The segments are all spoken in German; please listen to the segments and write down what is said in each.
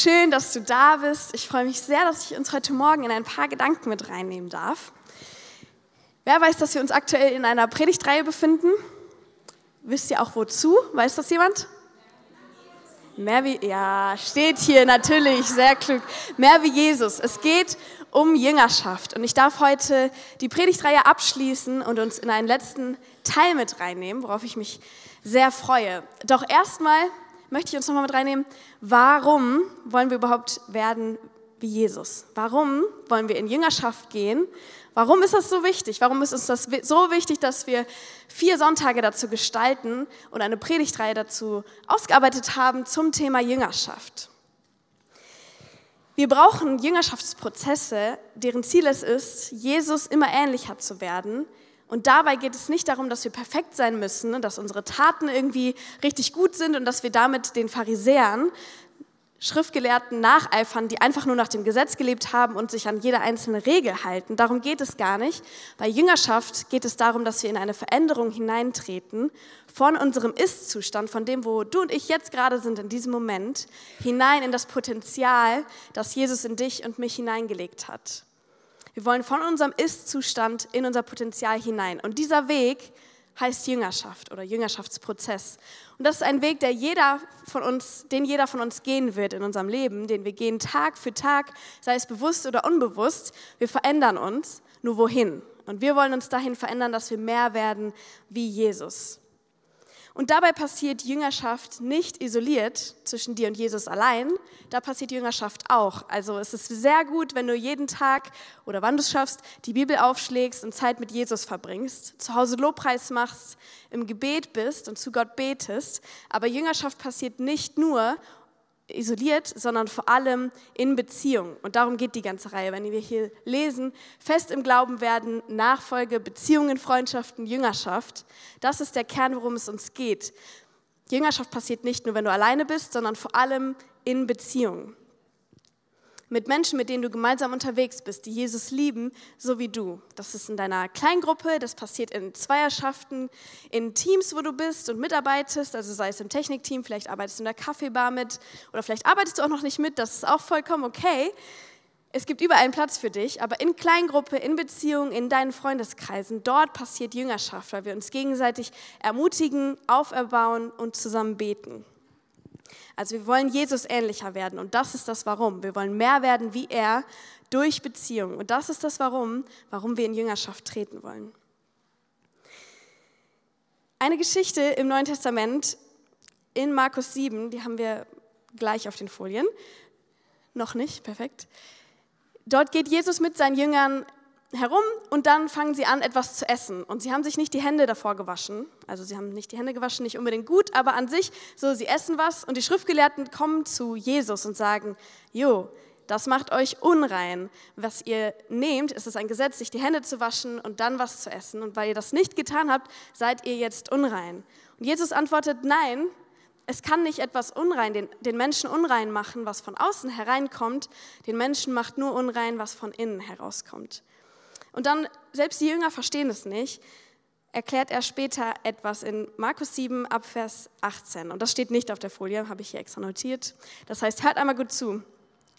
Schön, dass du da bist. Ich freue mich sehr, dass ich uns heute Morgen in ein paar Gedanken mit reinnehmen darf. Wer weiß, dass wir uns aktuell in einer Predigtreihe befinden? Wisst ihr auch wozu? Weiß das jemand? Mehr wie, ja, steht hier natürlich, sehr klug. Mehr wie Jesus. Es geht um Jüngerschaft. Und ich darf heute die Predigtreihe abschließen und uns in einen letzten Teil mit reinnehmen, worauf ich mich sehr freue. Doch erstmal möchte ich uns nochmal mit reinnehmen, warum wollen wir überhaupt werden wie Jesus? Warum wollen wir in Jüngerschaft gehen? Warum ist das so wichtig? Warum ist uns das so wichtig, dass wir vier Sonntage dazu gestalten und eine Predigtreihe dazu ausgearbeitet haben zum Thema Jüngerschaft? Wir brauchen Jüngerschaftsprozesse, deren Ziel es ist, Jesus immer ähnlicher zu werden. Und dabei geht es nicht darum, dass wir perfekt sein müssen, dass unsere Taten irgendwie richtig gut sind und dass wir damit den Pharisäern Schriftgelehrten nacheifern, die einfach nur nach dem Gesetz gelebt haben und sich an jede einzelne Regel halten. Darum geht es gar nicht. Bei Jüngerschaft geht es darum, dass wir in eine Veränderung hineintreten von unserem Ist-Zustand, von dem, wo du und ich jetzt gerade sind in diesem Moment, hinein in das Potenzial, das Jesus in dich und mich hineingelegt hat. Wir wollen von unserem Ist-Zustand in unser Potenzial hinein. Und dieser Weg heißt Jüngerschaft oder Jüngerschaftsprozess. Und das ist ein Weg, der jeder von uns, den jeder von uns gehen wird in unserem Leben, den wir gehen Tag für Tag, sei es bewusst oder unbewusst. Wir verändern uns, nur wohin? Und wir wollen uns dahin verändern, dass wir mehr werden wie Jesus. Und dabei passiert Jüngerschaft nicht isoliert zwischen dir und Jesus allein, da passiert Jüngerschaft auch. Also es ist sehr gut, wenn du jeden Tag oder wann du es schaffst, die Bibel aufschlägst und Zeit mit Jesus verbringst, zu Hause Lobpreis machst, im Gebet bist und zu Gott betest. Aber Jüngerschaft passiert nicht nur isoliert, sondern vor allem in Beziehung. Und darum geht die ganze Reihe, wenn wir hier lesen, fest im Glauben werden, Nachfolge, Beziehungen, Freundschaften, Jüngerschaft. Das ist der Kern, worum es uns geht. Jüngerschaft passiert nicht nur, wenn du alleine bist, sondern vor allem in Beziehung mit Menschen, mit denen du gemeinsam unterwegs bist, die Jesus lieben, so wie du. Das ist in deiner Kleingruppe, das passiert in Zweierschaften, in Teams, wo du bist und mitarbeitest, also sei es im Technikteam, vielleicht arbeitest du in der Kaffeebar mit oder vielleicht arbeitest du auch noch nicht mit, das ist auch vollkommen okay. Es gibt überall einen Platz für dich, aber in Kleingruppe, in Beziehungen, in deinen Freundeskreisen, dort passiert Jüngerschaft, weil wir uns gegenseitig ermutigen, auferbauen und zusammen beten. Also wir wollen Jesus ähnlicher werden und das ist das Warum. Wir wollen mehr werden wie er durch Beziehung und das ist das Warum, warum wir in Jüngerschaft treten wollen. Eine Geschichte im Neuen Testament in Markus 7, die haben wir gleich auf den Folien. Noch nicht, perfekt. Dort geht Jesus mit seinen Jüngern herum und dann fangen sie an, etwas zu essen. Und sie haben sich nicht die Hände davor gewaschen. Also sie haben nicht die Hände gewaschen, nicht unbedingt gut, aber an sich, so sie essen was und die Schriftgelehrten kommen zu Jesus und sagen, jo, das macht euch unrein. Was ihr nehmt, ist es ein Gesetz, sich die Hände zu waschen und dann was zu essen. Und weil ihr das nicht getan habt, seid ihr jetzt unrein. Und Jesus antwortet, nein, es kann nicht etwas unrein, den, den Menschen unrein machen, was von außen hereinkommt. Den Menschen macht nur unrein, was von innen herauskommt. Und dann, selbst die Jünger verstehen es nicht, erklärt er später etwas in Markus 7 ab Vers 18. Und das steht nicht auf der Folie, habe ich hier extra notiert. Das heißt, hört einmal gut zu.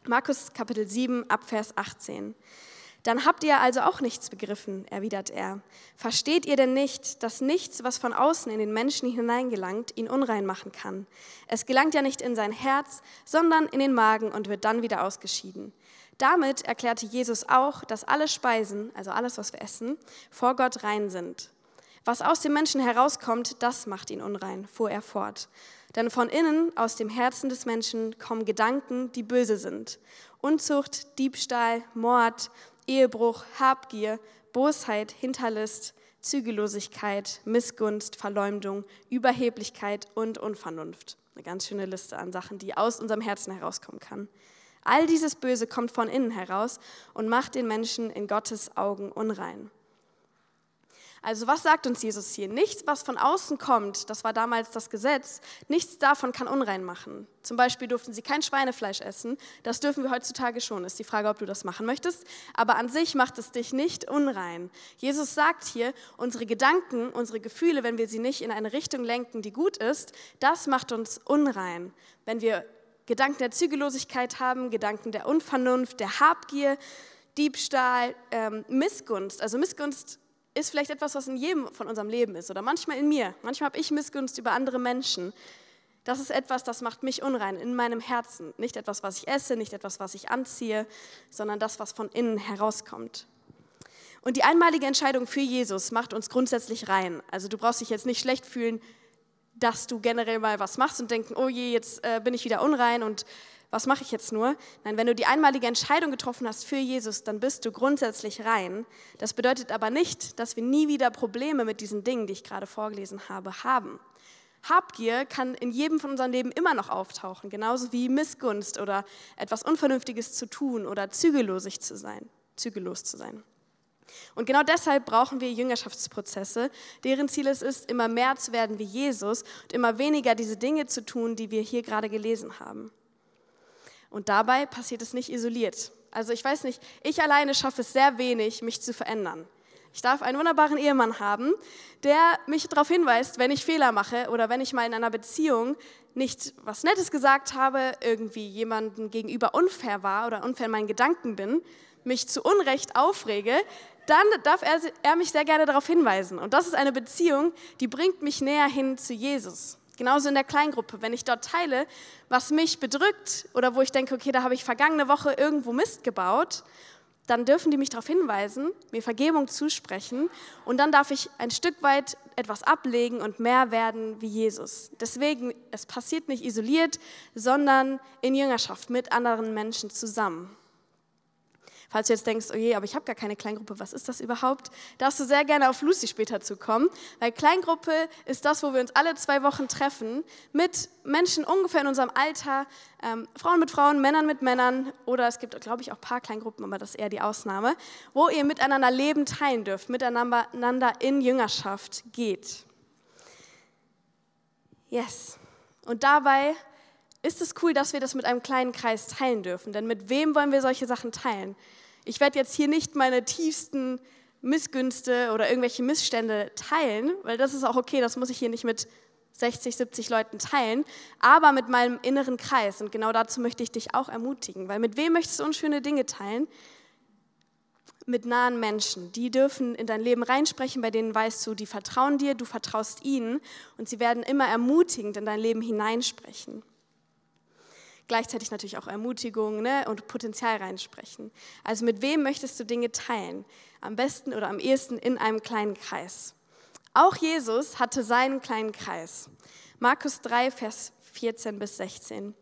Markus Kapitel 7 ab Vers 18. Dann habt ihr also auch nichts begriffen, erwidert er. Versteht ihr denn nicht, dass nichts, was von außen in den Menschen hineingelangt, ihn unrein machen kann? Es gelangt ja nicht in sein Herz, sondern in den Magen und wird dann wieder ausgeschieden. Damit erklärte Jesus auch, dass alle Speisen, also alles, was wir essen, vor Gott rein sind. Was aus dem Menschen herauskommt, das macht ihn unrein, fuhr er fort. Denn von innen, aus dem Herzen des Menschen, kommen Gedanken, die böse sind. Unzucht, Diebstahl, Mord, Ehebruch, Habgier, Bosheit, Hinterlist, Zügellosigkeit, Missgunst, Verleumdung, Überheblichkeit und Unvernunft. Eine ganz schöne Liste an Sachen, die aus unserem Herzen herauskommen kann. All dieses Böse kommt von innen heraus und macht den Menschen in Gottes Augen unrein. Also was sagt uns Jesus hier? Nichts, was von außen kommt, das war damals das Gesetz, nichts davon kann unrein machen. Zum Beispiel durften sie kein Schweinefleisch essen, das dürfen wir heutzutage schon, ist die Frage, ob du das machen möchtest, aber an sich macht es dich nicht unrein. Jesus sagt hier, unsere Gedanken, unsere Gefühle, wenn wir sie nicht in eine Richtung lenken, die gut ist, das macht uns unrein. Wenn wir Gedanken der Zügellosigkeit haben, Gedanken der Unvernunft, der Habgier, Diebstahl, ähm, Missgunst. Also Missgunst ist vielleicht etwas, was in jedem von unserem Leben ist oder manchmal in mir. Manchmal habe ich Missgunst über andere Menschen. Das ist etwas, das macht mich unrein in meinem Herzen. Nicht etwas, was ich esse, nicht etwas, was ich anziehe, sondern das, was von innen herauskommt. Und die einmalige Entscheidung für Jesus macht uns grundsätzlich rein. Also du brauchst dich jetzt nicht schlecht fühlen, dass du generell mal was machst und denken, oh je, jetzt äh, bin ich wieder unrein und was mache ich jetzt nur? Nein, wenn du die einmalige Entscheidung getroffen hast für Jesus, dann bist du grundsätzlich rein. Das bedeutet aber nicht, dass wir nie wieder Probleme mit diesen Dingen, die ich gerade vorgelesen habe, haben. Habgier kann in jedem von unserem Leben immer noch auftauchen, genauso wie Missgunst oder etwas Unvernünftiges zu tun oder zügellosig zu sein, zügellos zu sein. Und genau deshalb brauchen wir Jüngerschaftsprozesse, deren Ziel es ist, immer mehr zu werden wie Jesus und immer weniger diese Dinge zu tun, die wir hier gerade gelesen haben. Und dabei passiert es nicht isoliert. Also ich weiß nicht, ich alleine schaffe es sehr wenig, mich zu verändern. Ich darf einen wunderbaren Ehemann haben, der mich darauf hinweist, wenn ich Fehler mache oder wenn ich mal in einer Beziehung nicht was Nettes gesagt habe, irgendwie jemandem gegenüber unfair war oder unfair in meinen Gedanken bin, mich zu Unrecht aufrege, dann darf er, er mich sehr gerne darauf hinweisen. Und das ist eine Beziehung, die bringt mich näher hin zu Jesus. Genauso in der Kleingruppe, wenn ich dort teile, was mich bedrückt oder wo ich denke, okay, da habe ich vergangene Woche irgendwo Mist gebaut, dann dürfen die mich darauf hinweisen, mir Vergebung zusprechen und dann darf ich ein Stück weit etwas ablegen und mehr werden wie Jesus. Deswegen, es passiert nicht isoliert, sondern in Jüngerschaft mit anderen Menschen zusammen. Falls du jetzt denkst, oh je, aber ich habe gar keine Kleingruppe, was ist das überhaupt? Darfst du sehr gerne auf Lucy später zu kommen, weil Kleingruppe ist das, wo wir uns alle zwei Wochen treffen mit Menschen ungefähr in unserem Alter, ähm, Frauen mit Frauen, Männern mit Männern oder es gibt, glaube ich, auch Paarkleingruppen, aber das ist eher die Ausnahme, wo ihr miteinander Leben teilen dürft, miteinander in Jüngerschaft geht. Yes. Und dabei ist es cool, dass wir das mit einem kleinen Kreis teilen dürfen. Denn mit wem wollen wir solche Sachen teilen? Ich werde jetzt hier nicht meine tiefsten Missgünste oder irgendwelche Missstände teilen, weil das ist auch okay, das muss ich hier nicht mit 60, 70 Leuten teilen, aber mit meinem inneren Kreis. Und genau dazu möchte ich dich auch ermutigen, weil mit wem möchtest du unschöne Dinge teilen? Mit nahen Menschen. Die dürfen in dein Leben reinsprechen, bei denen weißt du, die vertrauen dir, du vertraust ihnen und sie werden immer ermutigend in dein Leben hineinsprechen gleichzeitig natürlich auch Ermutigung ne, und Potenzial reinsprechen. Also mit wem möchtest du Dinge teilen? Am besten oder am ehesten in einem kleinen Kreis. Auch Jesus hatte seinen kleinen Kreis. Markus 3, Vers 14 bis 16.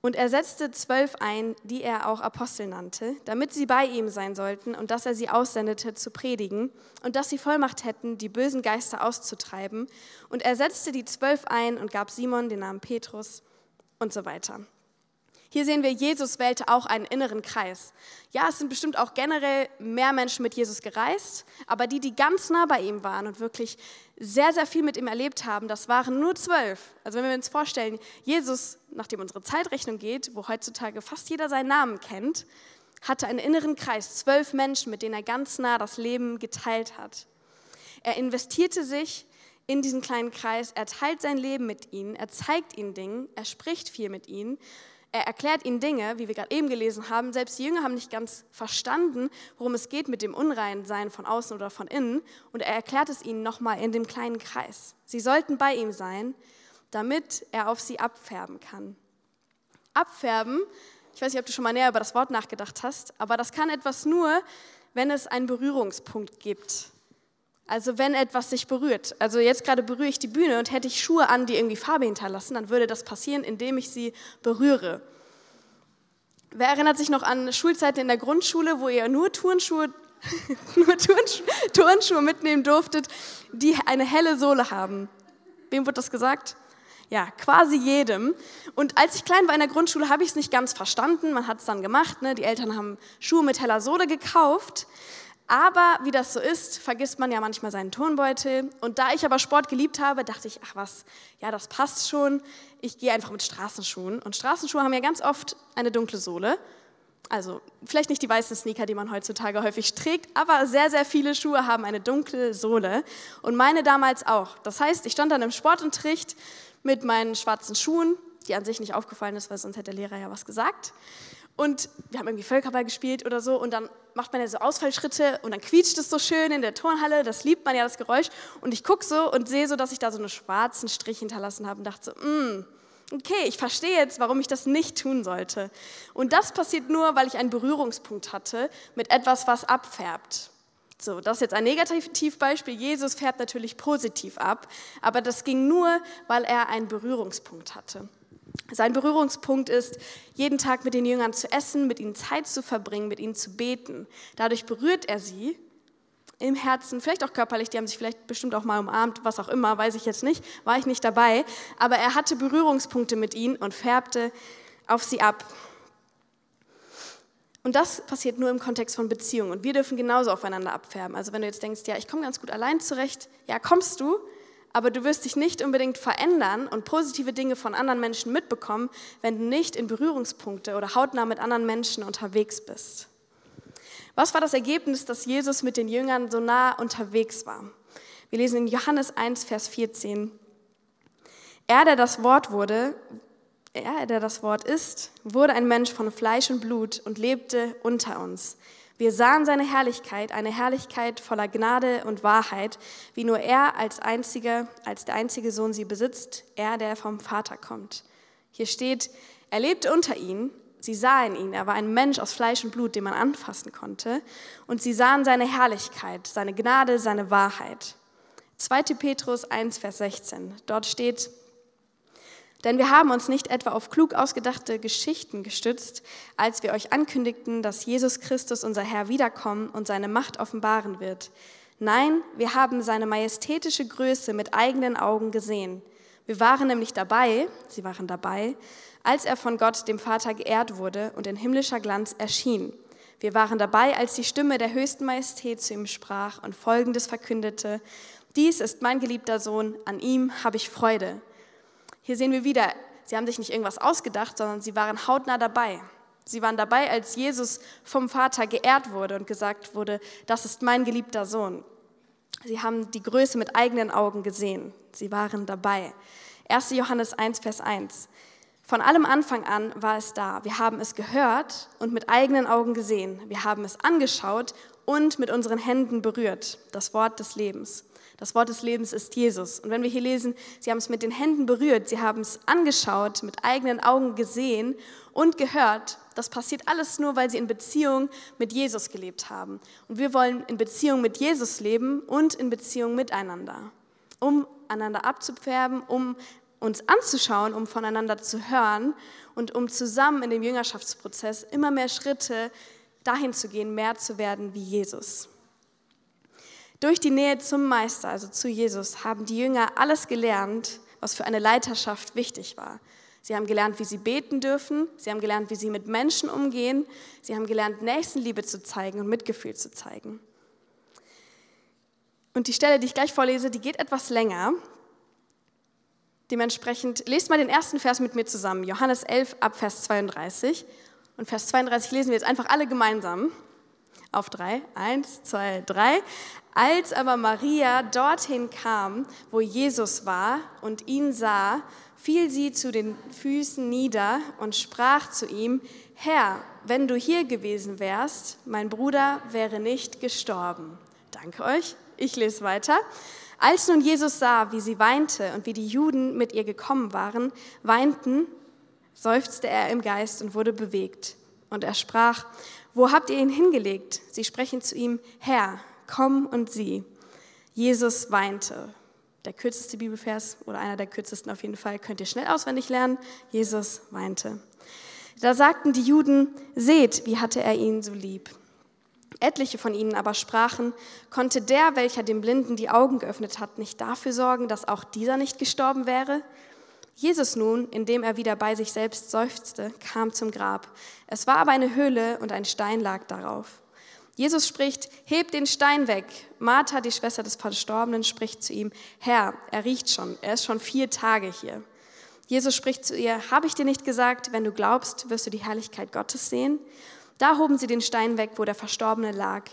Und er setzte zwölf ein, die er auch Apostel nannte, damit sie bei ihm sein sollten und dass er sie aussendete zu predigen und dass sie Vollmacht hätten, die bösen Geister auszutreiben. Und er setzte die zwölf ein und gab Simon den Namen Petrus und so weiter. Hier sehen wir, Jesus wählte auch einen inneren Kreis. Ja, es sind bestimmt auch generell mehr Menschen mit Jesus gereist, aber die, die ganz nah bei ihm waren und wirklich sehr, sehr viel mit ihm erlebt haben, das waren nur zwölf. Also wenn wir uns vorstellen, Jesus, nachdem unsere Zeitrechnung geht, wo heutzutage fast jeder seinen Namen kennt, hatte einen inneren Kreis, zwölf Menschen, mit denen er ganz nah das Leben geteilt hat. Er investierte sich in diesen kleinen Kreis, er teilt sein Leben mit ihnen, er zeigt ihnen Dinge, er spricht viel mit ihnen er erklärt ihnen Dinge, wie wir gerade eben gelesen haben. Selbst die Jünger haben nicht ganz verstanden, worum es geht mit dem Unreinsein von außen oder von innen. Und er erklärt es ihnen nochmal in dem kleinen Kreis. Sie sollten bei ihm sein, damit er auf sie abfärben kann. Abfärben, ich weiß nicht, ob du schon mal näher über das Wort nachgedacht hast, aber das kann etwas nur, wenn es einen Berührungspunkt gibt. Also wenn etwas sich berührt. Also jetzt gerade berühre ich die Bühne und hätte ich Schuhe an, die irgendwie Farbe hinterlassen, dann würde das passieren, indem ich sie berühre. Wer erinnert sich noch an Schulzeiten in der Grundschule, wo ihr nur Turnschuhe, nur Turnschuhe, Turnschuhe mitnehmen durftet, die eine helle Sohle haben? Wem wird das gesagt? Ja, quasi jedem. Und als ich klein war in der Grundschule, habe ich es nicht ganz verstanden. Man hat es dann gemacht. Ne? Die Eltern haben Schuhe mit heller Sohle gekauft. Aber wie das so ist, vergisst man ja manchmal seinen Turnbeutel. Und da ich aber Sport geliebt habe, dachte ich, ach was, ja, das passt schon. Ich gehe einfach mit Straßenschuhen. Und Straßenschuhe haben ja ganz oft eine dunkle Sohle. Also vielleicht nicht die weißen Sneaker, die man heutzutage häufig trägt, aber sehr, sehr viele Schuhe haben eine dunkle Sohle. Und meine damals auch. Das heißt, ich stand dann im Sportunterricht mit meinen schwarzen Schuhen die an sich nicht aufgefallen ist, weil sonst hätte der Lehrer ja was gesagt. Und wir haben irgendwie Völkerball gespielt oder so und dann macht man ja so Ausfallschritte und dann quietscht es so schön in der Turnhalle, das liebt man ja, das Geräusch. Und ich gucke so und sehe so, dass ich da so einen schwarzen Strich hinterlassen habe und dachte so, mm, okay, ich verstehe jetzt, warum ich das nicht tun sollte. Und das passiert nur, weil ich einen Berührungspunkt hatte mit etwas, was abfärbt. So, das ist jetzt ein Negativbeispiel. Jesus färbt natürlich positiv ab, aber das ging nur, weil er einen Berührungspunkt hatte. Sein Berührungspunkt ist, jeden Tag mit den Jüngern zu essen, mit ihnen Zeit zu verbringen, mit ihnen zu beten. Dadurch berührt er sie im Herzen, vielleicht auch körperlich, die haben sich vielleicht bestimmt auch mal umarmt, was auch immer, weiß ich jetzt nicht, war ich nicht dabei, aber er hatte Berührungspunkte mit ihnen und färbte auf sie ab. Und das passiert nur im Kontext von Beziehungen. Und wir dürfen genauso aufeinander abfärben. Also wenn du jetzt denkst, ja, ich komme ganz gut allein zurecht, ja, kommst du, aber du wirst dich nicht unbedingt verändern und positive Dinge von anderen Menschen mitbekommen, wenn du nicht in Berührungspunkte oder hautnah mit anderen Menschen unterwegs bist. Was war das Ergebnis, dass Jesus mit den Jüngern so nah unterwegs war? Wir lesen in Johannes 1, Vers 14. Er, der das Wort wurde, er, der das Wort ist, wurde ein Mensch von Fleisch und Blut und lebte unter uns. Wir sahen seine Herrlichkeit, eine Herrlichkeit voller Gnade und Wahrheit, wie nur er als einziger, als der einzige Sohn sie besitzt, er, der vom Vater kommt. Hier steht, er lebte unter ihnen, sie sahen ihn, er war ein Mensch aus Fleisch und Blut, den man anfassen konnte, und sie sahen seine Herrlichkeit, seine Gnade, seine Wahrheit. 2. Petrus 1, Vers 16. Dort steht, denn wir haben uns nicht etwa auf klug ausgedachte Geschichten gestützt, als wir euch ankündigten, dass Jesus Christus, unser Herr, wiederkommen und seine Macht offenbaren wird. Nein, wir haben seine majestätische Größe mit eigenen Augen gesehen. Wir waren nämlich dabei, sie waren dabei, als er von Gott, dem Vater, geehrt wurde und in himmlischer Glanz erschien. Wir waren dabei, als die Stimme der höchsten Majestät zu ihm sprach und Folgendes verkündete. Dies ist mein geliebter Sohn, an ihm habe ich Freude. Hier sehen wir wieder, sie haben sich nicht irgendwas ausgedacht, sondern sie waren hautnah dabei. Sie waren dabei, als Jesus vom Vater geehrt wurde und gesagt wurde, das ist mein geliebter Sohn. Sie haben die Größe mit eigenen Augen gesehen. Sie waren dabei. 1. Johannes 1, Vers 1. Von allem Anfang an war es da. Wir haben es gehört und mit eigenen Augen gesehen. Wir haben es angeschaut und mit unseren Händen berührt. Das Wort des Lebens. Das Wort des Lebens ist Jesus. Und wenn wir hier lesen, sie haben es mit den Händen berührt, sie haben es angeschaut, mit eigenen Augen gesehen und gehört, das passiert alles nur, weil sie in Beziehung mit Jesus gelebt haben. Und wir wollen in Beziehung mit Jesus leben und in Beziehung miteinander, um einander abzufärben, um uns anzuschauen, um voneinander zu hören und um zusammen in dem Jüngerschaftsprozess immer mehr Schritte dahin zu gehen, mehr zu werden wie Jesus. Durch die Nähe zum Meister, also zu Jesus, haben die Jünger alles gelernt, was für eine Leiterschaft wichtig war. Sie haben gelernt, wie sie beten dürfen. Sie haben gelernt, wie sie mit Menschen umgehen. Sie haben gelernt, Nächstenliebe zu zeigen und Mitgefühl zu zeigen. Und die Stelle, die ich gleich vorlese, die geht etwas länger. Dementsprechend lest mal den ersten Vers mit mir zusammen. Johannes 11 ab Vers 32. Und Vers 32 lesen wir jetzt einfach alle gemeinsam. Auf drei. Eins, zwei, drei. Als aber Maria dorthin kam, wo Jesus war und ihn sah, fiel sie zu den Füßen nieder und sprach zu ihm, Herr, wenn du hier gewesen wärst, mein Bruder wäre nicht gestorben. Danke euch. Ich lese weiter. Als nun Jesus sah, wie sie weinte und wie die Juden mit ihr gekommen waren, weinten, seufzte er im Geist und wurde bewegt. Und er sprach, wo habt ihr ihn hingelegt? Sie sprechen zu ihm, Herr, komm und sieh. Jesus weinte. Der kürzeste Bibelvers oder einer der kürzesten auf jeden Fall, könnt ihr schnell auswendig lernen. Jesus weinte. Da sagten die Juden, seht, wie hatte er ihn so lieb. Etliche von ihnen aber sprachen, konnte der, welcher dem Blinden die Augen geöffnet hat, nicht dafür sorgen, dass auch dieser nicht gestorben wäre? Jesus nun, indem er wieder bei sich selbst seufzte, kam zum Grab. Es war aber eine Höhle und ein Stein lag darauf. Jesus spricht, hebt den Stein weg. Martha, die Schwester des Verstorbenen, spricht zu ihm, Herr, er riecht schon, er ist schon vier Tage hier. Jesus spricht zu ihr, habe ich dir nicht gesagt, wenn du glaubst, wirst du die Herrlichkeit Gottes sehen? Da hoben sie den Stein weg, wo der Verstorbene lag.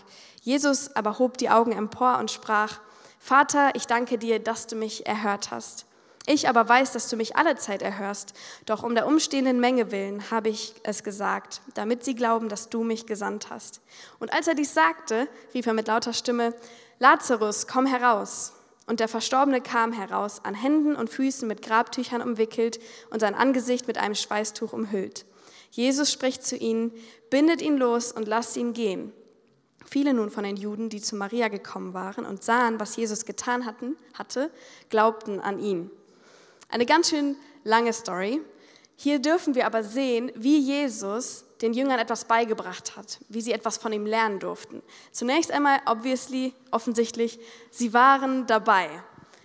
Jesus aber hob die Augen empor und sprach, Vater, ich danke dir, dass du mich erhört hast. Ich aber weiß, dass du mich alle Zeit erhörst, doch um der umstehenden Menge willen habe ich es gesagt, damit sie glauben, dass du mich gesandt hast. Und als er dies sagte, rief er mit lauter Stimme, Lazarus, komm heraus. Und der Verstorbene kam heraus, an Händen und Füßen mit Grabtüchern umwickelt und sein Angesicht mit einem Schweißtuch umhüllt. Jesus spricht zu ihnen, bindet ihn los und lasst ihn gehen. Viele nun von den Juden, die zu Maria gekommen waren und sahen, was Jesus getan hatten, hatte, glaubten an ihn. Eine ganz schön lange Story. Hier dürfen wir aber sehen, wie Jesus den Jüngern etwas beigebracht hat, wie sie etwas von ihm lernen durften. Zunächst einmal, obviously, offensichtlich, sie waren dabei.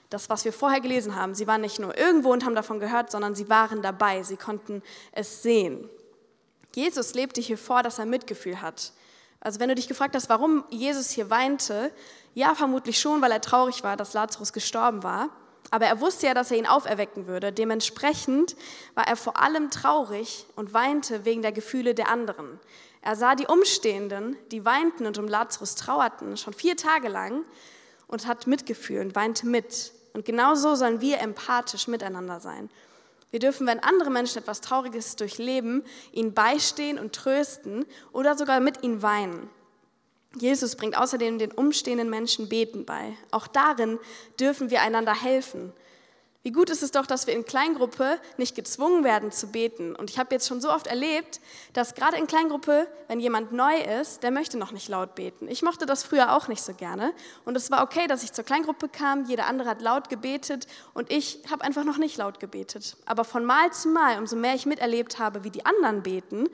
Das, was wir vorher gelesen haben, sie waren nicht nur irgendwo und haben davon gehört, sondern sie waren dabei, sie konnten es sehen. Jesus lebte hier vor, dass er Mitgefühl hat. Also wenn du dich gefragt hast, warum Jesus hier weinte, ja, vermutlich schon, weil er traurig war, dass Lazarus gestorben war. Aber er wusste ja, dass er ihn auferwecken würde. Dementsprechend war er vor allem traurig und weinte wegen der Gefühle der anderen. Er sah die Umstehenden, die weinten und um Lazarus trauerten, schon vier Tage lang und hat Mitgefühl und weinte mit. Und genau so sollen wir empathisch miteinander sein. Wir dürfen, wenn andere Menschen etwas Trauriges durchleben, ihnen beistehen und trösten oder sogar mit ihnen weinen. Jesus bringt außerdem den umstehenden Menschen Beten bei. Auch darin dürfen wir einander helfen. Wie gut ist es doch, dass wir in Kleingruppe nicht gezwungen werden zu beten. Und ich habe jetzt schon so oft erlebt, dass gerade in Kleingruppe, wenn jemand neu ist, der möchte noch nicht laut beten. Ich mochte das früher auch nicht so gerne. Und es war okay, dass ich zur Kleingruppe kam, jeder andere hat laut gebetet und ich habe einfach noch nicht laut gebetet. Aber von Mal zu Mal, umso mehr ich miterlebt habe, wie die anderen beten,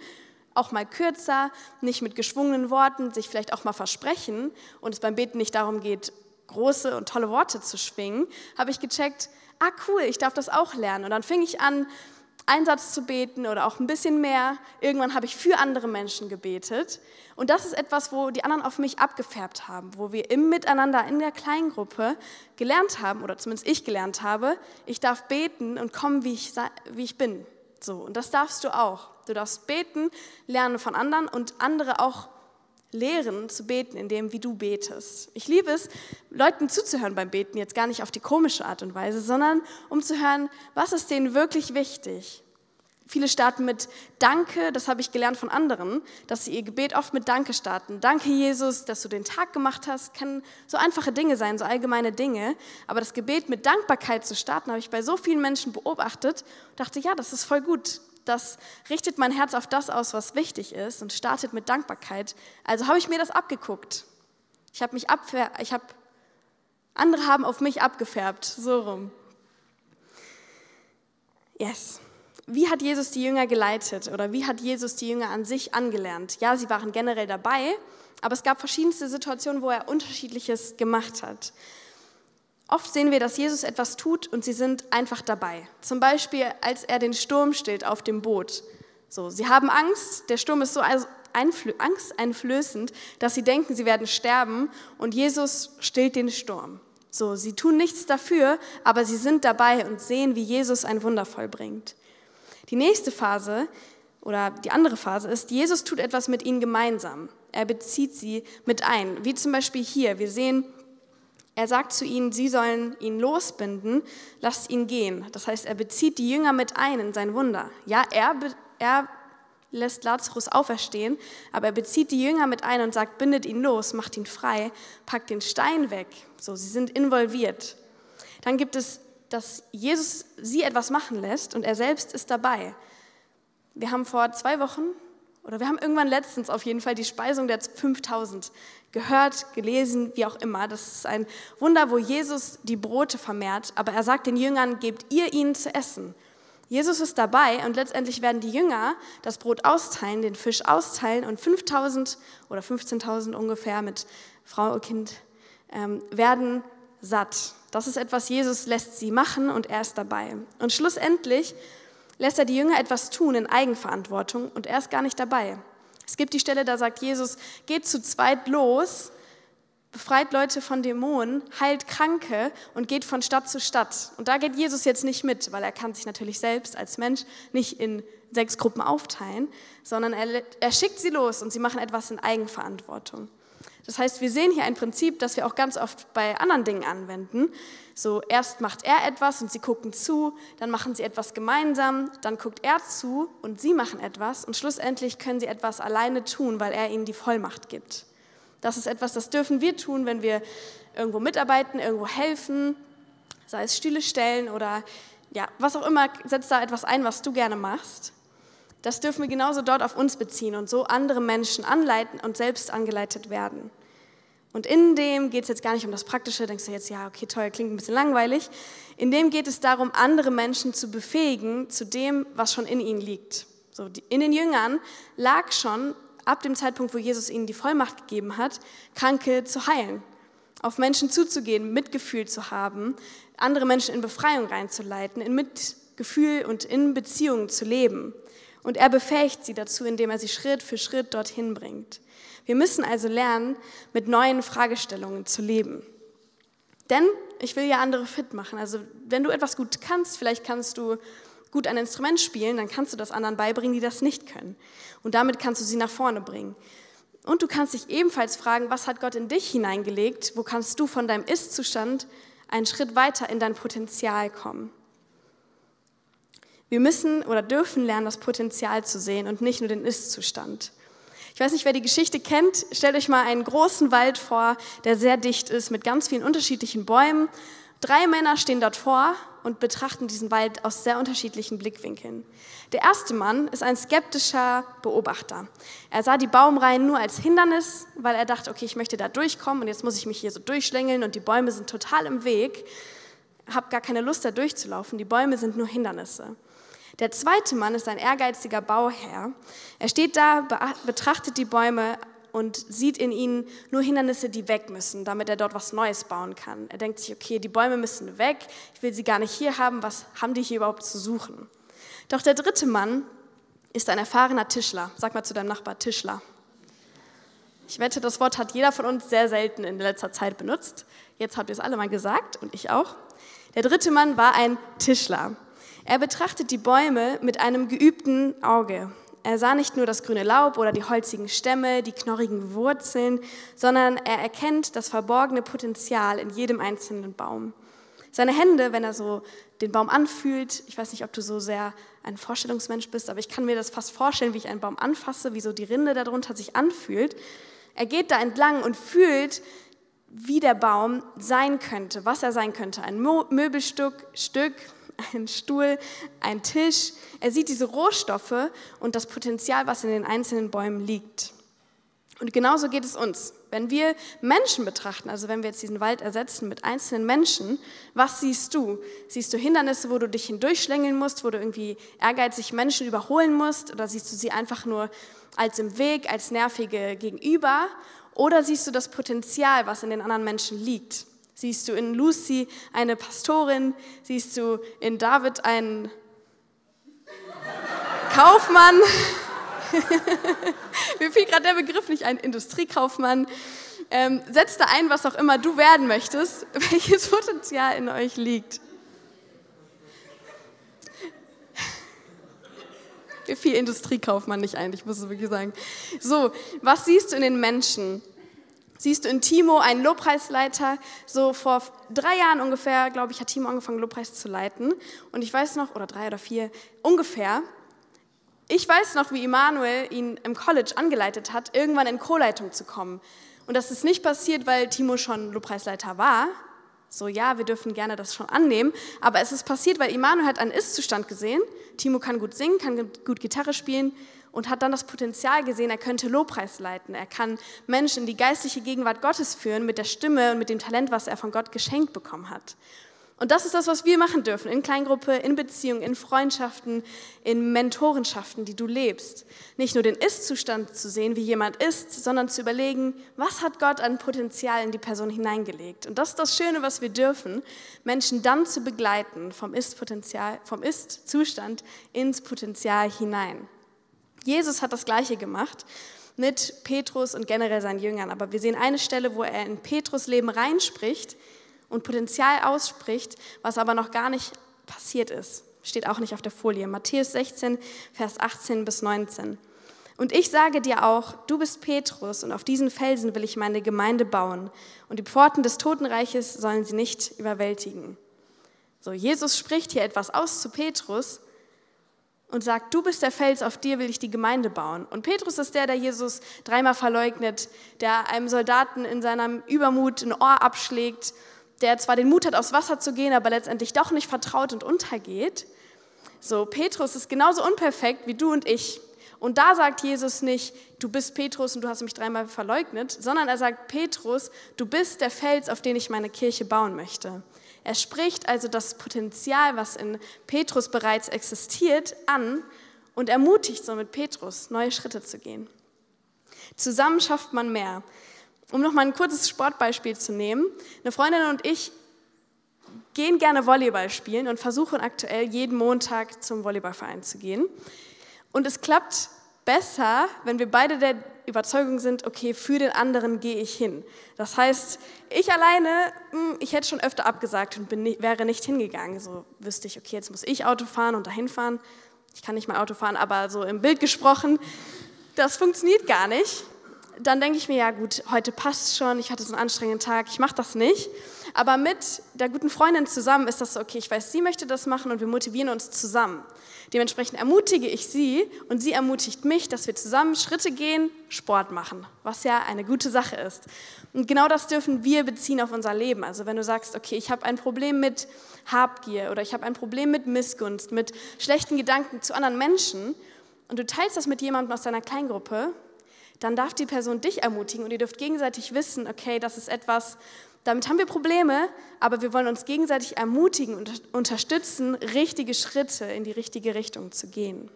auch mal kürzer, nicht mit geschwungenen Worten, sich vielleicht auch mal versprechen und es beim Beten nicht darum geht, große und tolle Worte zu schwingen, habe ich gecheckt, ah cool, ich darf das auch lernen. Und dann fing ich an, Einsatz zu beten oder auch ein bisschen mehr. Irgendwann habe ich für andere Menschen gebetet. Und das ist etwas, wo die anderen auf mich abgefärbt haben, wo wir im Miteinander in der Kleingruppe gelernt haben, oder zumindest ich gelernt habe, ich darf beten und kommen, wie ich, wie ich bin. So, und das darfst du auch. Du darfst beten, lernen von anderen und andere auch lehren zu beten, in dem, wie du betest. Ich liebe es, Leuten zuzuhören beim Beten, jetzt gar nicht auf die komische Art und Weise, sondern um zu hören, was ist denen wirklich wichtig. Viele starten mit Danke, das habe ich gelernt von anderen, dass sie ihr Gebet oft mit Danke starten. Danke, Jesus, dass du den Tag gemacht hast. Kann so einfache Dinge sein, so allgemeine Dinge. Aber das Gebet mit Dankbarkeit zu starten, habe ich bei so vielen Menschen beobachtet dachte, ja, das ist voll gut das richtet mein Herz auf das aus, was wichtig ist und startet mit Dankbarkeit. Also habe ich mir das abgeguckt. Ich habe mich abfär ich habe andere haben auf mich abgefärbt, so rum. Yes. Wie hat Jesus die Jünger geleitet oder wie hat Jesus die Jünger an sich angelernt? Ja, sie waren generell dabei, aber es gab verschiedenste Situationen, wo er unterschiedliches gemacht hat. Oft sehen wir, dass Jesus etwas tut und sie sind einfach dabei. Zum Beispiel, als er den Sturm stillt auf dem Boot. So, sie haben Angst, der Sturm ist so angsteinflößend, dass sie denken, sie werden sterben und Jesus stillt den Sturm. So, sie tun nichts dafür, aber sie sind dabei und sehen, wie Jesus ein Wunder vollbringt. Die nächste Phase oder die andere Phase ist, Jesus tut etwas mit ihnen gemeinsam. Er bezieht sie mit ein, wie zum Beispiel hier. Wir sehen, er sagt zu ihnen, sie sollen ihn losbinden, lasst ihn gehen. Das heißt, er bezieht die Jünger mit ein in sein Wunder. Ja, er, er lässt Lazarus auferstehen, aber er bezieht die Jünger mit ein und sagt, bindet ihn los, macht ihn frei, packt den Stein weg. So, sie sind involviert. Dann gibt es, dass Jesus sie etwas machen lässt und er selbst ist dabei. Wir haben vor zwei Wochen, oder wir haben irgendwann letztens auf jeden Fall die Speisung der 5000 gehört, gelesen, wie auch immer. Das ist ein Wunder, wo Jesus die Brote vermehrt, aber er sagt den Jüngern, gebt ihr ihnen zu essen. Jesus ist dabei und letztendlich werden die Jünger das Brot austeilen, den Fisch austeilen und 5000 oder 15.000 ungefähr mit Frau und Kind ähm, werden satt. Das ist etwas, Jesus lässt sie machen und er ist dabei. Und schlussendlich lässt er die Jünger etwas tun in Eigenverantwortung und er ist gar nicht dabei. Es gibt die Stelle, da sagt Jesus, geht zu zweit los, befreit Leute von Dämonen, heilt Kranke und geht von Stadt zu Stadt. Und da geht Jesus jetzt nicht mit, weil er kann sich natürlich selbst als Mensch nicht in sechs Gruppen aufteilen, sondern er, er schickt sie los und sie machen etwas in Eigenverantwortung. Das heißt, wir sehen hier ein Prinzip, das wir auch ganz oft bei anderen Dingen anwenden. So, erst macht er etwas und sie gucken zu, dann machen sie etwas gemeinsam, dann guckt er zu und sie machen etwas und schlussendlich können sie etwas alleine tun, weil er ihnen die Vollmacht gibt. Das ist etwas, das dürfen wir tun, wenn wir irgendwo mitarbeiten, irgendwo helfen, sei es Stühle stellen oder ja, was auch immer, setz da etwas ein, was du gerne machst. Das dürfen wir genauso dort auf uns beziehen und so andere Menschen anleiten und selbst angeleitet werden. Und in dem geht es jetzt gar nicht um das Praktische, denkst du jetzt, ja, okay, toll, klingt ein bisschen langweilig. In dem geht es darum, andere Menschen zu befähigen zu dem, was schon in ihnen liegt. So, in den Jüngern lag schon ab dem Zeitpunkt, wo Jesus ihnen die Vollmacht gegeben hat, Kranke zu heilen, auf Menschen zuzugehen, Mitgefühl zu haben, andere Menschen in Befreiung reinzuleiten, in Mitgefühl und in Beziehungen zu leben. Und er befähigt sie dazu, indem er sie Schritt für Schritt dorthin bringt. Wir müssen also lernen, mit neuen Fragestellungen zu leben. Denn ich will ja andere fit machen. Also wenn du etwas gut kannst, vielleicht kannst du gut ein Instrument spielen, dann kannst du das anderen beibringen, die das nicht können. Und damit kannst du sie nach vorne bringen. Und du kannst dich ebenfalls fragen, was hat Gott in dich hineingelegt? Wo kannst du von deinem Ist-Zustand einen Schritt weiter in dein Potenzial kommen? Wir müssen oder dürfen lernen, das Potenzial zu sehen und nicht nur den Ist-Zustand. Ich weiß nicht, wer die Geschichte kennt. Stellt euch mal einen großen Wald vor, der sehr dicht ist, mit ganz vielen unterschiedlichen Bäumen. Drei Männer stehen dort vor und betrachten diesen Wald aus sehr unterschiedlichen Blickwinkeln. Der erste Mann ist ein skeptischer Beobachter. Er sah die Baumreihen nur als Hindernis, weil er dachte, okay, ich möchte da durchkommen und jetzt muss ich mich hier so durchschlängeln und die Bäume sind total im Weg. Habe gar keine Lust, da durchzulaufen. Die Bäume sind nur Hindernisse. Der zweite Mann ist ein ehrgeiziger Bauherr. Er steht da, betrachtet die Bäume und sieht in ihnen nur Hindernisse, die weg müssen, damit er dort was Neues bauen kann. Er denkt sich, okay, die Bäume müssen weg, ich will sie gar nicht hier haben, was haben die hier überhaupt zu suchen? Doch der dritte Mann ist ein erfahrener Tischler. Sag mal zu deinem Nachbar Tischler. Ich wette, das Wort hat jeder von uns sehr selten in letzter Zeit benutzt. Jetzt habt ihr es alle mal gesagt und ich auch. Der dritte Mann war ein Tischler. Er betrachtet die Bäume mit einem geübten Auge. Er sah nicht nur das grüne Laub oder die holzigen Stämme, die knorrigen Wurzeln, sondern er erkennt das verborgene Potenzial in jedem einzelnen Baum. Seine Hände, wenn er so den Baum anfühlt, ich weiß nicht, ob du so sehr ein Vorstellungsmensch bist, aber ich kann mir das fast vorstellen, wie ich einen Baum anfasse, wie so die Rinde darunter sich anfühlt. Er geht da entlang und fühlt, wie der Baum sein könnte, was er sein könnte. Ein Möbelstück, Stück, ein Stuhl, ein Tisch. Er sieht diese Rohstoffe und das Potenzial, was in den einzelnen Bäumen liegt. Und genauso geht es uns. Wenn wir Menschen betrachten, also wenn wir jetzt diesen Wald ersetzen mit einzelnen Menschen, was siehst du? Siehst du Hindernisse, wo du dich hindurchschlängeln musst, wo du irgendwie ehrgeizig Menschen überholen musst? Oder siehst du sie einfach nur als im Weg, als nervige Gegenüber? Oder siehst du das Potenzial, was in den anderen Menschen liegt? Siehst du in Lucy eine Pastorin? Siehst du in David einen Kaufmann? Mir fiel gerade der Begriff nicht ein, Industriekaufmann. Ähm, setz da ein, was auch immer du werden möchtest, welches Potenzial in euch liegt. Mir fiel Industriekaufmann nicht ein, ich muss es wirklich sagen. So, was siehst du in den Menschen? Siehst du in Timo einen Lobpreisleiter. So vor drei Jahren ungefähr, glaube ich, hat Timo angefangen, Lobpreis zu leiten. Und ich weiß noch, oder drei oder vier, ungefähr, ich weiß noch, wie Immanuel ihn im College angeleitet hat, irgendwann in Co-Leitung zu kommen. Und das ist nicht passiert, weil Timo schon Lobpreisleiter war. So, ja, wir dürfen gerne das schon annehmen. Aber es ist passiert, weil Immanuel hat einen Ist-Zustand gesehen. Timo kann gut singen, kann gut Gitarre spielen und hat dann das Potenzial gesehen, er könnte Lobpreis leiten. Er kann Menschen in die geistliche Gegenwart Gottes führen mit der Stimme und mit dem Talent, was er von Gott geschenkt bekommen hat. Und das ist das, was wir machen dürfen, in Kleingruppe, in Beziehungen, in Freundschaften, in Mentorenschaften, die du lebst. Nicht nur den Ist-Zustand zu sehen, wie jemand ist, sondern zu überlegen, was hat Gott an Potenzial in die Person hineingelegt. Und das ist das Schöne, was wir dürfen, Menschen dann zu begleiten vom Ist-Potenzial, vom Ist-Zustand ins Potenzial hinein. Jesus hat das Gleiche gemacht mit Petrus und generell seinen Jüngern. Aber wir sehen eine Stelle, wo er in Petrus Leben reinspricht und Potenzial ausspricht, was aber noch gar nicht passiert ist. Steht auch nicht auf der Folie. Matthäus 16, Vers 18 bis 19. Und ich sage dir auch, du bist Petrus und auf diesen Felsen will ich meine Gemeinde bauen und die Pforten des Totenreiches sollen sie nicht überwältigen. So, Jesus spricht hier etwas aus zu Petrus und sagt, du bist der Fels, auf dir will ich die Gemeinde bauen. Und Petrus ist der, der Jesus dreimal verleugnet, der einem Soldaten in seinem Übermut ein Ohr abschlägt, der zwar den Mut hat, aufs Wasser zu gehen, aber letztendlich doch nicht vertraut und untergeht. So, Petrus ist genauso unperfekt wie du und ich. Und da sagt Jesus nicht, du bist Petrus und du hast mich dreimal verleugnet, sondern er sagt, Petrus, du bist der Fels, auf den ich meine Kirche bauen möchte. Er spricht also das Potenzial, was in Petrus bereits existiert, an und ermutigt somit Petrus, neue Schritte zu gehen. Zusammen schafft man mehr. Um noch mal ein kurzes Sportbeispiel zu nehmen. Eine Freundin und ich gehen gerne Volleyball spielen und versuchen aktuell jeden Montag zum Volleyballverein zu gehen. Und es klappt besser, wenn wir beide der Überzeugung sind, okay, für den anderen gehe ich hin. Das heißt, ich alleine, hm, ich hätte schon öfter abgesagt und bin, wäre nicht hingegangen. So wüsste ich, okay, jetzt muss ich Auto fahren und dahin fahren. Ich kann nicht mal Auto fahren, aber so im Bild gesprochen, das funktioniert gar nicht. Dann denke ich mir, ja gut, heute passt schon, ich hatte so einen anstrengenden Tag, ich mache das nicht. Aber mit der guten Freundin zusammen ist das so, okay, ich weiß, sie möchte das machen und wir motivieren uns zusammen. Dementsprechend ermutige ich sie und sie ermutigt mich, dass wir zusammen Schritte gehen, Sport machen, was ja eine gute Sache ist. Und genau das dürfen wir beziehen auf unser Leben. Also wenn du sagst, okay, ich habe ein Problem mit Habgier oder ich habe ein Problem mit Missgunst, mit schlechten Gedanken zu anderen Menschen und du teilst das mit jemandem aus deiner Kleingruppe, dann darf die Person dich ermutigen und ihr dürft gegenseitig wissen, okay, das ist etwas, damit haben wir Probleme, aber wir wollen uns gegenseitig ermutigen und unterstützen, richtige Schritte in die richtige Richtung zu gehen.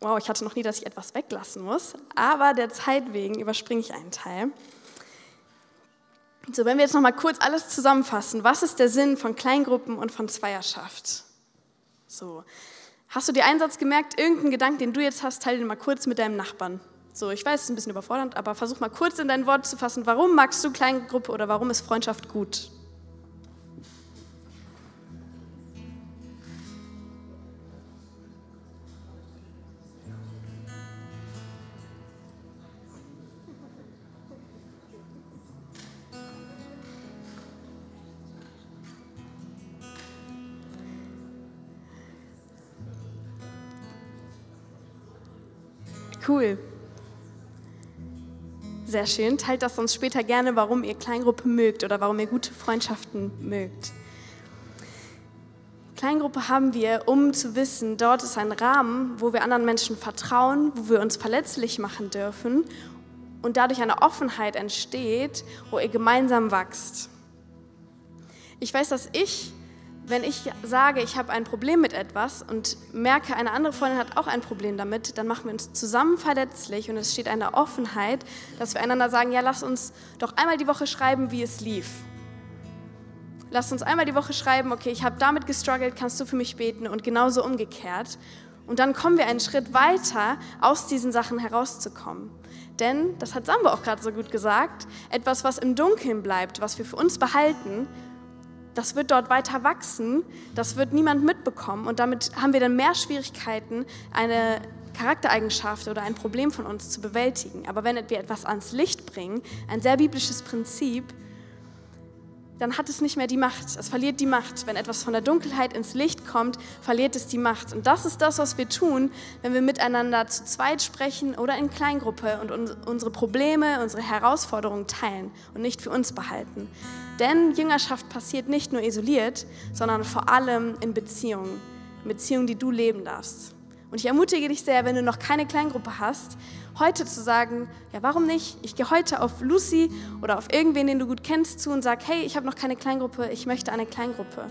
Wow, ich hatte noch nie, dass ich etwas weglassen muss, aber der Zeit wegen überspringe ich einen Teil. So, wenn wir jetzt noch mal kurz alles zusammenfassen, was ist der Sinn von Kleingruppen und von Zweierschaft? So, hast du dir einen Satz gemerkt, irgendeinen Gedanken, den du jetzt hast, teile den mal kurz mit deinem Nachbarn. So, ich weiß, es ist ein bisschen überfordernd, aber versuch mal kurz in dein Wort zu fassen, warum magst du Kleingruppe oder warum ist Freundschaft gut? Cool. Sehr schön. Teilt das uns später gerne, warum ihr Kleingruppe mögt oder warum ihr gute Freundschaften mögt. Kleingruppe haben wir, um zu wissen, dort ist ein Rahmen, wo wir anderen Menschen vertrauen, wo wir uns verletzlich machen dürfen und dadurch eine Offenheit entsteht, wo ihr gemeinsam wächst. Ich weiß, dass ich wenn ich sage, ich habe ein Problem mit etwas und merke, eine andere Freundin hat auch ein Problem damit, dann machen wir uns zusammen verletzlich und es steht eine Offenheit, dass wir einander sagen, ja, lass uns doch einmal die Woche schreiben, wie es lief. Lass uns einmal die Woche schreiben, okay, ich habe damit gestruggelt, kannst du für mich beten und genauso umgekehrt. Und dann kommen wir einen Schritt weiter, aus diesen Sachen herauszukommen. Denn, das hat Sambo auch gerade so gut gesagt, etwas, was im Dunkeln bleibt, was wir für uns behalten, das wird dort weiter wachsen, das wird niemand mitbekommen und damit haben wir dann mehr Schwierigkeiten, eine Charaktereigenschaft oder ein Problem von uns zu bewältigen. Aber wenn wir etwas ans Licht bringen, ein sehr biblisches Prinzip, dann hat es nicht mehr die Macht. Es verliert die Macht. Wenn etwas von der Dunkelheit ins Licht kommt, verliert es die Macht. Und das ist das, was wir tun, wenn wir miteinander zu zweit sprechen oder in Kleingruppe und unsere Probleme, unsere Herausforderungen teilen und nicht für uns behalten. Denn Jüngerschaft passiert nicht nur isoliert, sondern vor allem in Beziehungen. Beziehungen, die du leben darfst. Und ich ermutige dich sehr, wenn du noch keine Kleingruppe hast, heute zu sagen, ja, warum nicht? Ich gehe heute auf Lucy oder auf irgendwen, den du gut kennst, zu und sag, hey, ich habe noch keine Kleingruppe, ich möchte eine Kleingruppe.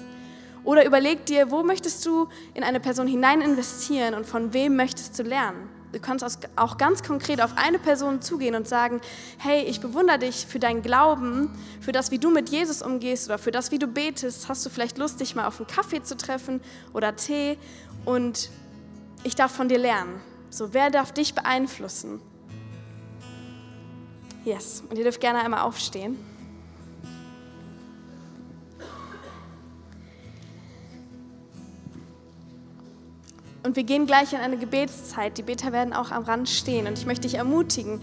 Oder überleg dir, wo möchtest du in eine Person hinein investieren und von wem möchtest du lernen? Du kannst auch ganz konkret auf eine Person zugehen und sagen, hey, ich bewundere dich für deinen Glauben, für das, wie du mit Jesus umgehst oder für das, wie du betest. Hast du vielleicht Lust, dich mal auf einen Kaffee zu treffen oder Tee und ich darf von dir lernen. So, wer darf dich beeinflussen? Yes, und ihr dürft gerne einmal aufstehen. Und wir gehen gleich in eine Gebetszeit. Die Beter werden auch am Rand stehen. Und ich möchte dich ermutigen,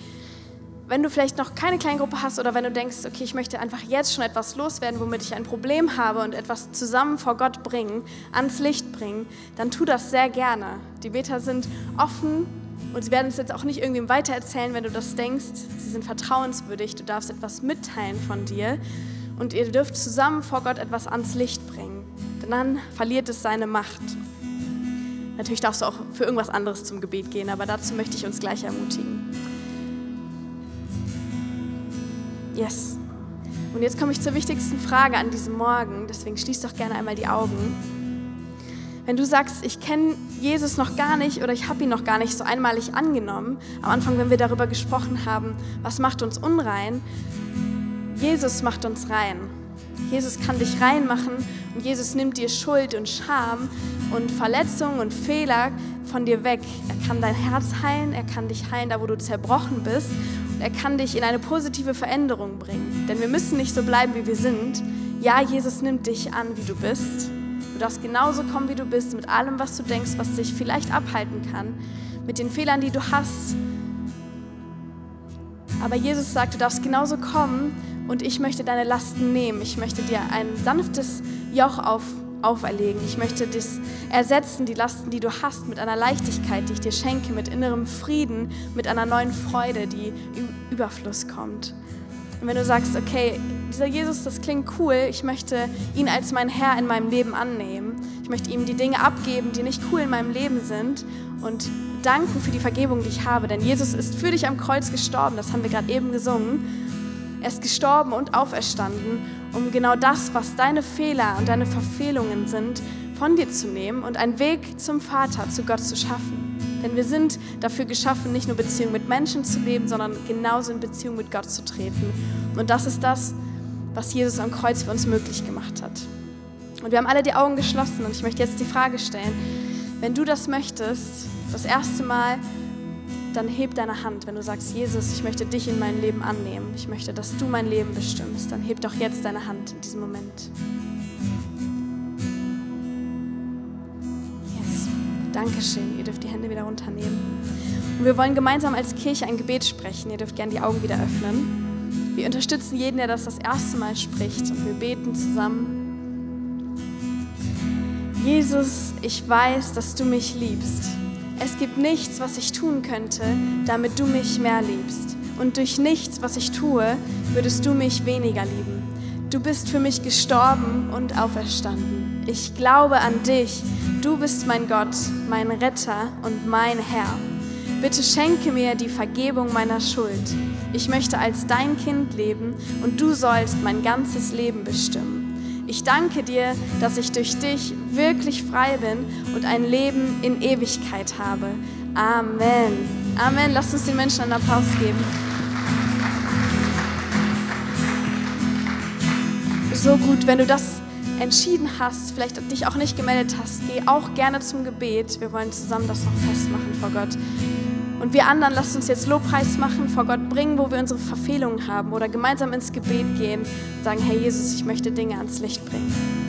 wenn du vielleicht noch keine Kleingruppe hast oder wenn du denkst, okay, ich möchte einfach jetzt schon etwas loswerden, womit ich ein Problem habe und etwas zusammen vor Gott bringen, ans Licht bringen, dann tu das sehr gerne. Die Beter sind offen und sie werden es jetzt auch nicht irgendwem weitererzählen, wenn du das denkst. Sie sind vertrauenswürdig, du darfst etwas mitteilen von dir und ihr dürft zusammen vor Gott etwas ans Licht bringen. Denn dann verliert es seine Macht. Natürlich darfst du auch für irgendwas anderes zum Gebet gehen, aber dazu möchte ich uns gleich ermutigen. Yes. Und jetzt komme ich zur wichtigsten Frage an diesem Morgen, deswegen schließ doch gerne einmal die Augen. Wenn du sagst, ich kenne Jesus noch gar nicht oder ich habe ihn noch gar nicht so einmalig angenommen, am Anfang, wenn wir darüber gesprochen haben, was macht uns unrein, Jesus macht uns rein. Jesus kann dich reinmachen und Jesus nimmt dir Schuld und Scham und Verletzungen und Fehler von dir weg. Er kann dein Herz heilen, er kann dich heilen, da wo du zerbrochen bist und er kann dich in eine positive Veränderung bringen. Denn wir müssen nicht so bleiben, wie wir sind. Ja, Jesus nimmt dich an, wie du bist. Du darfst genauso kommen, wie du bist, mit allem, was du denkst, was dich vielleicht abhalten kann, mit den Fehlern, die du hast. Aber Jesus sagt, du darfst genauso kommen und ich möchte deine Lasten nehmen. Ich möchte dir ein sanftes Joch auf, auferlegen. Ich möchte das ersetzen, die Lasten, die du hast, mit einer Leichtigkeit, die ich dir schenke, mit innerem Frieden, mit einer neuen Freude, die im Überfluss kommt. Und wenn du sagst, okay, dieser Jesus, das klingt cool, ich möchte ihn als mein Herr in meinem Leben annehmen. Ich möchte ihm die Dinge abgeben, die nicht cool in meinem Leben sind und danken für die Vergebung, die ich habe. Denn Jesus ist für dich am Kreuz gestorben, das haben wir gerade eben gesungen. Er ist gestorben und auferstanden, um genau das, was deine Fehler und deine Verfehlungen sind, von dir zu nehmen und einen Weg zum Vater, zu Gott zu schaffen. Denn wir sind dafür geschaffen, nicht nur Beziehungen mit Menschen zu leben, sondern genauso in Beziehung mit Gott zu treten. Und das ist das, was Jesus am Kreuz für uns möglich gemacht hat. Und wir haben alle die Augen geschlossen und ich möchte jetzt die Frage stellen, wenn du das möchtest, das erste Mal dann heb deine Hand, wenn du sagst, Jesus, ich möchte dich in mein Leben annehmen. Ich möchte, dass du mein Leben bestimmst. Dann heb doch jetzt deine Hand in diesem Moment. Yes. Dankeschön. Ihr dürft die Hände wieder runternehmen. Und wir wollen gemeinsam als Kirche ein Gebet sprechen. Ihr dürft gerne die Augen wieder öffnen. Wir unterstützen jeden, der das das erste Mal spricht. Und wir beten zusammen. Jesus, ich weiß, dass du mich liebst. Es gibt nichts, was ich tun könnte, damit du mich mehr liebst. Und durch nichts, was ich tue, würdest du mich weniger lieben. Du bist für mich gestorben und auferstanden. Ich glaube an dich. Du bist mein Gott, mein Retter und mein Herr. Bitte schenke mir die Vergebung meiner Schuld. Ich möchte als dein Kind leben und du sollst mein ganzes Leben bestimmen. Ich danke dir, dass ich durch dich wirklich frei bin und ein Leben in Ewigkeit habe. Amen. Amen. Lass uns den Menschen einen Applaus geben. So gut, wenn du das entschieden hast, vielleicht dich auch nicht gemeldet hast, geh auch gerne zum Gebet. Wir wollen zusammen das noch festmachen vor Gott. Und wir anderen, lasst uns jetzt Lobpreis machen, vor Gott bringen, wo wir unsere Verfehlungen haben oder gemeinsam ins Gebet gehen und sagen, Herr Jesus, ich möchte Dinge ans Licht bringen.